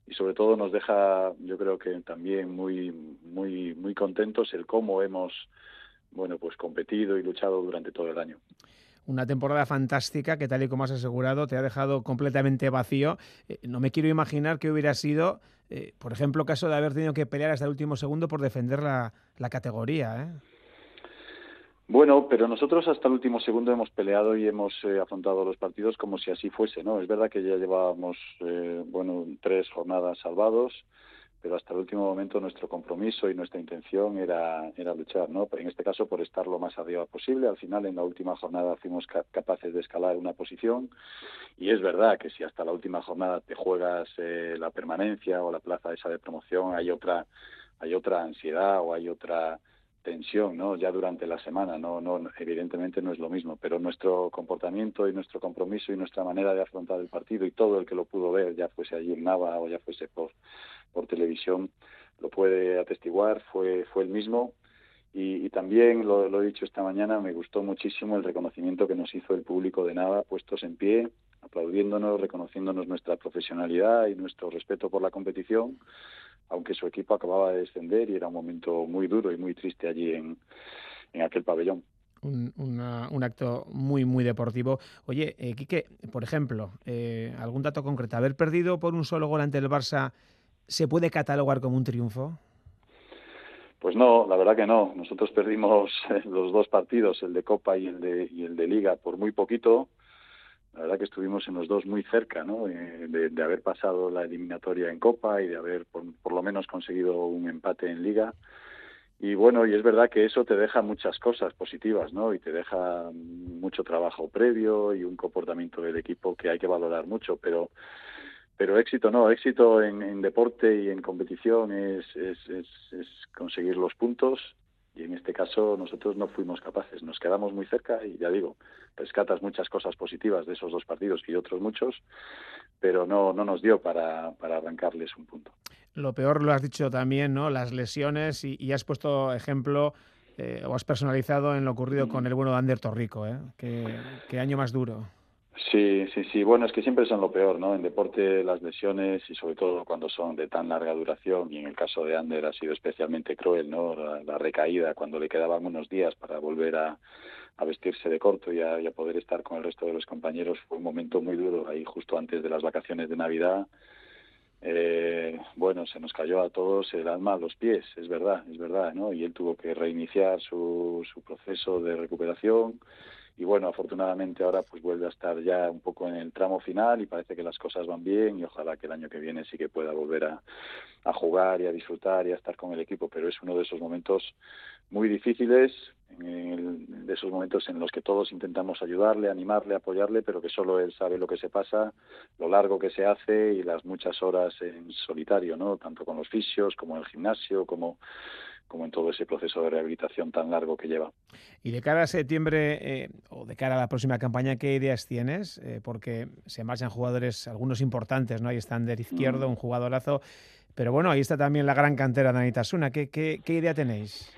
y sobre todo nos deja, yo creo que también muy, muy, muy contentos el cómo hemos, bueno, pues competido y luchado durante todo el año una temporada fantástica que tal y como has asegurado te ha dejado completamente vacío. Eh, no me quiero imaginar que hubiera sido, eh, por ejemplo, caso de haber tenido que pelear hasta el último segundo por defender la, la categoría. ¿eh? Bueno, pero nosotros hasta el último segundo hemos peleado y hemos eh, afrontado los partidos como si así fuese, ¿no? Es verdad que ya llevábamos, eh, bueno, tres jornadas salvados, pero hasta el último momento nuestro compromiso y nuestra intención era, era luchar, ¿no? En este caso por estar lo más arriba posible. Al final, en la última jornada fuimos capaces de escalar una posición y es verdad que si hasta la última jornada te juegas eh, la permanencia o la plaza esa de promoción, hay otra, hay otra ansiedad o hay otra tensión, ¿no? Ya durante la semana, no, no, evidentemente no es lo mismo, pero nuestro comportamiento y nuestro compromiso y nuestra manera de afrontar el partido y todo el que lo pudo ver, ya fuese allí en Nava o ya fuese por, televisión, lo puede atestiguar, fue, fue el mismo. Y, y también, lo, lo, he dicho esta mañana, me gustó muchísimo el reconocimiento que nos hizo el público de Nava, puestos en pie, aplaudiéndonos, reconociéndonos nuestra profesionalidad y nuestro respeto por la competición aunque su equipo acababa de descender y era un momento muy duro y muy triste allí en, en aquel pabellón. Un, un, acto muy, muy deportivo. Oye, eh, Quique, por ejemplo, eh, algún dato concreto. ¿Haber perdido por un solo gol ante el Barça se puede catalogar como un triunfo? Pues no, la verdad que no. Nosotros perdimos (laughs) los dos partidos, el de Copa y el de, y el de Liga, por muy poquito la verdad que estuvimos en los dos muy cerca, ¿no? Eh, de, haber pasado la eliminatoria en Copa y de haber por, lo menos conseguido un empate en Liga. Y bueno, y es verdad que eso te deja muchas cosas positivas, ¿no? Y te deja mucho trabajo previo y un comportamiento del equipo que hay que valorar mucho, pero pero éxito no, éxito en, deporte y en competición es, es, es conseguir los puntos y en este caso nosotros no fuimos capaces, nos quedamos muy cerca y ya digo, rescatas muchas cosas positivas de esos dos partidos y otros muchos, pero no, no nos dio para, para arrancarles un punto. Lo peor lo has dicho también, ¿no? Las lesiones y, has puesto ejemplo eh, o has personalizado en lo ocurrido con el bueno de Ander Torrico, ¿eh? qué año más duro. Sí, sí, sí. Bueno, es que siempre son lo peor, ¿no? En deporte las lesiones y sobre todo cuando son de tan larga duración y en el caso de Ander ha sido especialmente cruel, ¿no? La, recaída cuando le quedaban unos días para volver a, a vestirse de corto y a, poder estar con el resto de los compañeros fue un momento muy duro ahí justo antes de las vacaciones de Navidad. Eh, bueno, se nos cayó a todos el alma a los pies, es verdad, es verdad, ¿no? Y él tuvo que reiniciar su, su proceso de recuperación y bueno, afortunadamente ahora pues vuelve a estar ya un poco en el tramo final y parece que las cosas van bien y ojalá que el año que viene sí que pueda volver a, jugar y a disfrutar y a estar con el equipo, pero es uno de esos momentos muy difíciles, de esos momentos en los que todos intentamos ayudarle, animarle, apoyarle, pero que solo él sabe lo que se pasa, lo largo que se hace y las muchas horas en solitario, ¿no? Tanto con los fisios como en el gimnasio, como como en todo ese proceso de rehabilitación tan largo que lleva. Y de cara a septiembre eh, o de cara a la próxima campaña, ¿qué ideas tienes? Eh, porque se marchan jugadores, algunos importantes, ¿no? Ahí están del izquierdo, mm. un jugadorazo, pero bueno, ahí está también la gran cantera de Anitasuna. ¿Qué, qué, qué idea tenéis?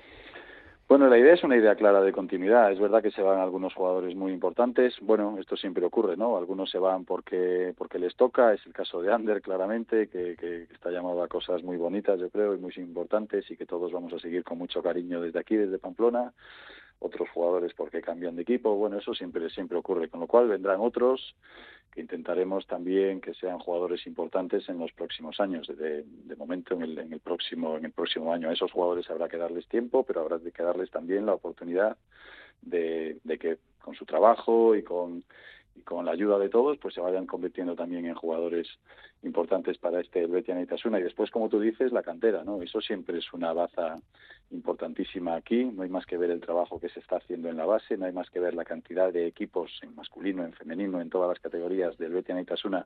Bueno, la idea es una idea clara de continuidad. Es verdad que se van algunos jugadores muy importantes. Bueno, esto siempre ocurre, ¿no? Algunos se van porque porque les toca. Es el caso de Ander, claramente, que, que está llamado a cosas muy bonitas, yo creo, y muy importantes y que todos vamos a seguir con mucho cariño desde aquí, desde Pamplona. Otros jugadores porque cambian de equipo. Bueno, eso siempre siempre ocurre. Con lo cual vendrán otros que intentaremos también que sean jugadores importantes en los próximos años. De, de momento, en el, en el, próximo en el próximo año, a esos jugadores habrá que darles tiempo, pero habrá que darles también la oportunidad de, de que con su trabajo y con y con la ayuda de todos pues se vayan convirtiendo también en jugadores importantes para este Betia Itasuna y después como tú dices la cantera no eso siempre es una baza importantísima aquí. No hay más que ver el trabajo que se está haciendo en la base no hay más que ver la cantidad de equipos en masculino en femenino en todas las categorías del Betia Itasuna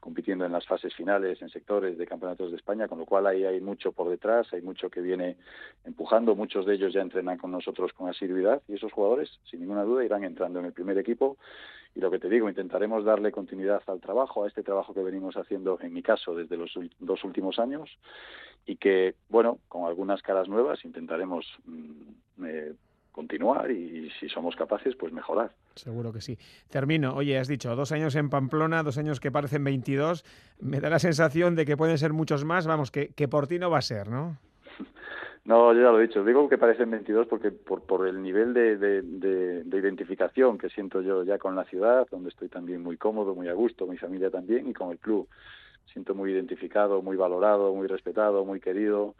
compitiendo en las fases finales en sectores de campeonatos de España con lo cual ahí hay mucho por detrás hay mucho que viene empujando. Muchos de ellos ya entrenan con nosotros con asiduidad y esos jugadores sin ninguna duda irán entrando en el primer equipo y lo que te digo, intentaremos darle continuidad al trabajo, a este trabajo que venimos haciendo, en mi caso, desde los dos últimos años, y que, bueno, con algunas caras nuevas intentaremos mm, eh, continuar y, si somos capaces, pues mejorar. Seguro que sí. Termino. Oye, has dicho dos años en Pamplona, dos años que parecen 22. Me da la sensación de que pueden ser muchos más. Vamos, que, que por ti no va a ser, ¿no? No, ya lo he dicho. Digo que parecen 22 porque por, por el nivel de, identificación que siento yo ya con la ciudad, donde estoy también muy cómodo, muy a gusto, mi familia también, y con el club. Siento muy identificado, muy valorado, muy respetado, muy querido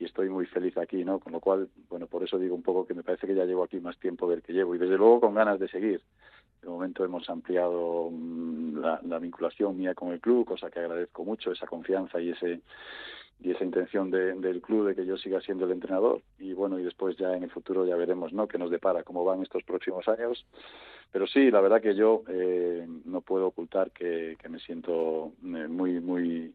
y estoy muy feliz aquí, ¿no? Con lo cual, bueno, por eso digo un poco que me parece que ya llevo aquí más tiempo del que llevo y desde luego con ganas de seguir. De momento hemos ampliado mm, la, la vinculación mía con el club, cosa que agradezco mucho, esa confianza y ese y esa intención del club de que yo siga siendo el entrenador. Y bueno y después ya en el futuro ya veremos no qué nos depara cómo van estos próximos años. Pero sí la verdad que yo eh, no puedo ocultar que, me siento eh, muy muy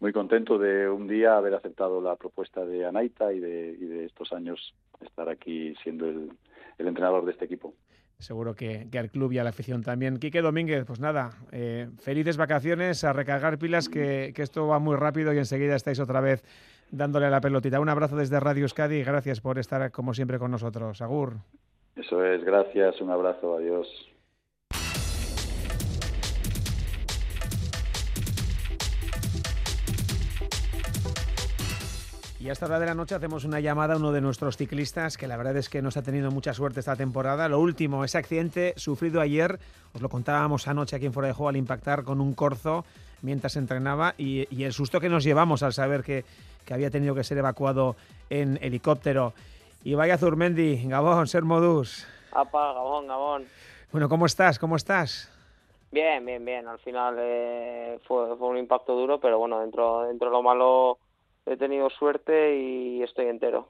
muy contento de un día haber aceptado la propuesta de Anaita de, y de estos años estar aquí siendo el entrenador de este equipo seguro que, al club y a la afición también. Quique Domínguez, pues nada, eh, felices vacaciones, a recargar pilas, que, esto va muy rápido y enseguida estáis otra vez dándole la pelotita. Un abrazo desde Radio Euskadi y gracias por estar como siempre con nosotros. Agur. Eso es, gracias, un abrazo, adiós. Y a esta hora de la noche hacemos una llamada a uno de nuestros ciclistas que la verdad es que nos ha tenido mucha suerte esta temporada. Lo último, ese accidente sufrido ayer, os lo contábamos anoche aquí en Fuera de Juego al impactar con un corzo mientras entrenaba y, el susto que nos llevamos al saber que, había tenido que ser evacuado en helicóptero. Y vaya Zurmendi, Gabón, Ser Modus. Apa, Gabón, Gabón. Bueno, ¿cómo estás? ¿Cómo estás? Bien, bien, bien. Al final eh, fue, fue un impacto duro, pero bueno, dentro, dentro de lo malo he tenido suerte y estoy entero.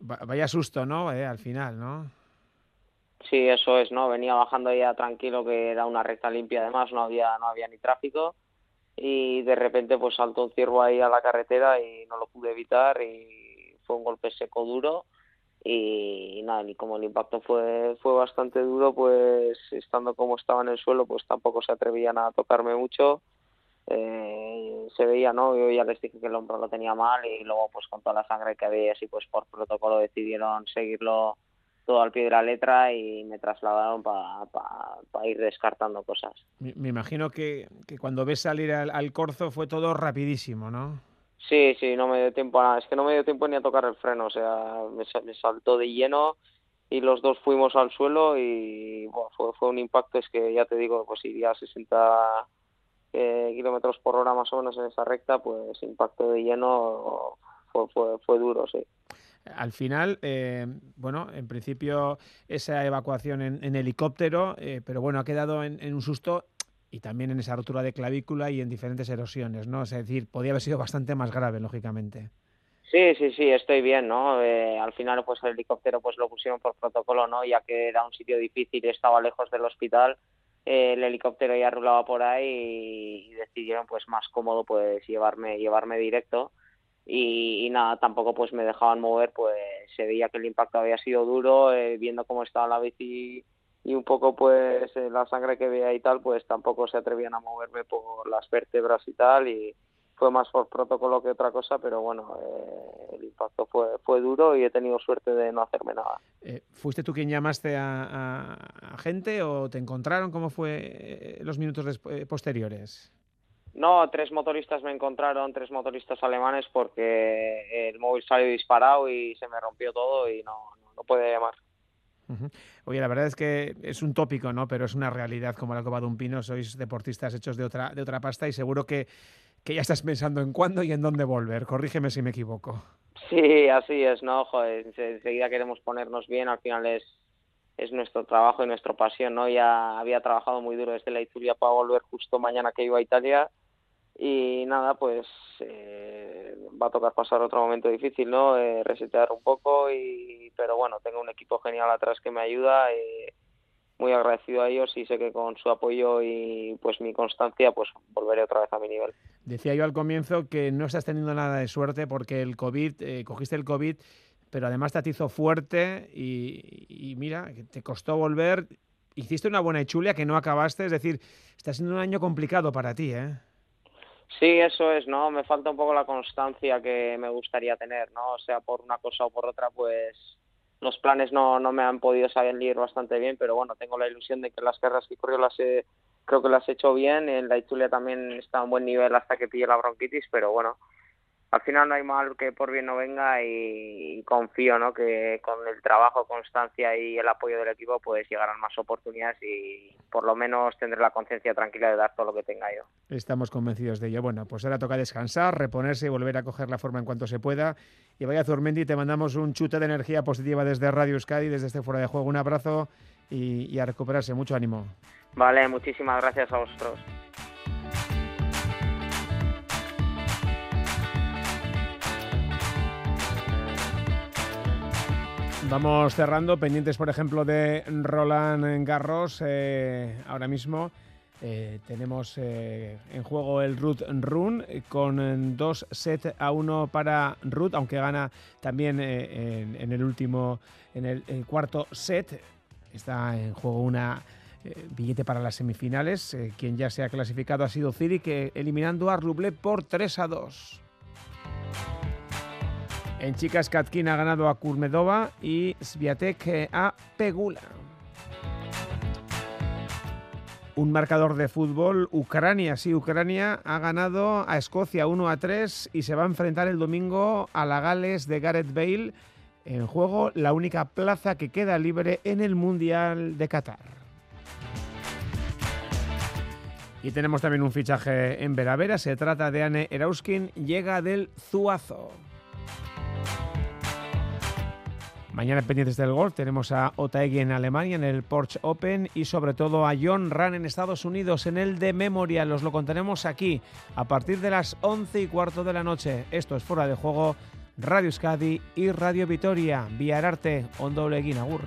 Vaya susto, ¿no? Eh, al final, ¿no? Sí, eso es, ¿no? Venía bajando ya tranquilo, que era una recta limpia además, no había, no había ni tráfico y de repente pues saltó un ciervo ahí a la carretera y no lo pude evitar y fue un golpe seco duro y, nada, y como el impacto fue, fue bastante duro, pues estando como estaba en el suelo, pues tampoco se atrevían a tocarme mucho eh, se veía, ¿no? Yo ya les dije que el hombro lo tenía mal y luego pues con toda la sangre que había así pues por protocolo decidieron seguirlo todo al pie de la letra y me trasladaron para pa, ir descartando cosas. Me, imagino que, que, cuando ves salir al, corzo fue todo rapidísimo, ¿no? Sí, sí, no me dio tiempo a nada. Es que no me dio tiempo ni a tocar el freno, o sea, me, me saltó de lleno y los dos fuimos al suelo y bueno, fue, fue un impacto, es que ya te digo, pues iría a 60 kilómetros por hora más o menos en esa recta, pues impacto de lleno fue, fue, fue duro, sí. Al final, eh, bueno, en principio esa evacuación en, helicóptero, eh, pero bueno, ha quedado en, un susto y también en esa rotura de clavícula y en diferentes erosiones, ¿no? Es decir, podía haber sido bastante más grave, lógicamente. Sí, sí, sí, estoy bien, ¿no? Eh, al final, pues el helicóptero pues lo pusieron por protocolo, ¿no? Ya que era un sitio difícil y estaba lejos del hospital, el helicóptero ya rulaba por ahí y, decidieron pues más cómodo pues llevarme llevarme directo. Y, nada tampoco pues me dejaban mover pues se veía que el impacto había sido duro eh, viendo cómo estaba la bici y un poco pues eh, la sangre que veía y tal pues tampoco se atrevían a moverme por las vértebras y tal y fue más por protocolo que otra cosa, pero bueno, eh, el impacto fue, fue duro y he tenido suerte de no hacerme nada. Eh, ¿Fuiste tú quien llamaste a, gente o te encontraron? ¿Cómo fue eh, los minutos posteriores? No, tres motoristas me encontraron, tres motoristas alemanes, porque el móvil salió disparado y se me rompió todo y no, no, puede llamar. Oye, la verdad es que es un tópico, ¿no? Pero es una realidad como la Copa de un Pino. Sois deportistas hechos de otra, de otra pasta y seguro que que ya estás pensando en cuándo y en dónde volver. Corrígeme si me equivoco. Sí, así es, ¿no? Joder, enseguida queremos ponernos bien, al final es, es nuestro trabajo y nuestra pasión, ¿no? Ya había trabajado muy duro desde la Ituria para volver justo mañana que iba a Italia y nada, pues eh, va a tocar pasar otro momento difícil, ¿no? Eh, resetear un poco y pero bueno, tengo un equipo genial atrás que me ayuda. Eh, muy agradecido a ellos y sé que con su apoyo y pues mi constancia pues volveré otra vez a mi nivel. Decía yo al comienzo que no estás teniendo nada de suerte porque el COVID, eh, cogiste el COVID, pero además te atizó fuerte y, mira, te costó volver. Hiciste una buena chulia que no acabaste, es decir, está siendo un año complicado para ti, ¿eh? Sí, eso es, ¿no? Me falta un poco la constancia que me gustaría tener, ¿no? O sea, por una cosa o por otra, pues los planes no, no me han podido salir bastante bien, pero bueno, tengo la ilusión de que las carreras que corrió las he, creo que las he hecho bien. En la Itulia también está a un buen nivel hasta que pille la bronquitis, pero bueno, al final no hay mal que por bien no venga y, confío ¿no? que con el trabajo, constancia y el apoyo del equipo pues llegarán más oportunidades y por lo menos tendré la conciencia tranquila de dar todo lo que tenga yo. Estamos convencidos de ello. Bueno, pues ahora toca descansar, reponerse y volver a coger la forma en cuanto se pueda. Y vaya Zurmendi, te mandamos un chute de energía positiva desde Radio Euskadi, desde este fuera de juego. Un abrazo y, y a recuperarse. Mucho ánimo. Vale, muchísimas gracias a vosotros. Vamos cerrando, pendientes por ejemplo de Roland Garros. Eh, ahora mismo eh, tenemos eh, en juego el Ruth Run con dos sets a uno para Ruth, aunque gana también en, el último, en el, cuarto set. Está en juego una billete para las semifinales. quien ya se ha clasificado ha sido Ciri, eliminando a Rublev por 3 a 2. En chicas, Katkin ha ganado a Kurmedova y Sviatek eh, a Pegula. Un marcador de fútbol, Ucrania, sí, Ucrania ha ganado a Escocia 1 a 3 y se va a enfrentar el domingo a la Gales de Gareth Bale. En juego la única plaza que queda libre en el Mundial de Qatar. Y tenemos también un fichaje en Veravera, se trata de Anne Erauskin, llega del Zuazo. Mañana pendientes del golf tenemos a Otaegui en Alemania en el Porsche Open y sobre todo a John Ran en Estados Unidos en el de Memorial. Os lo contaremos aquí a partir de las 11 y cuarto de la noche. Esto es Fuera de Juego, Radio Euskadi y Radio Vitoria. Vía Arte, Ondo Agur.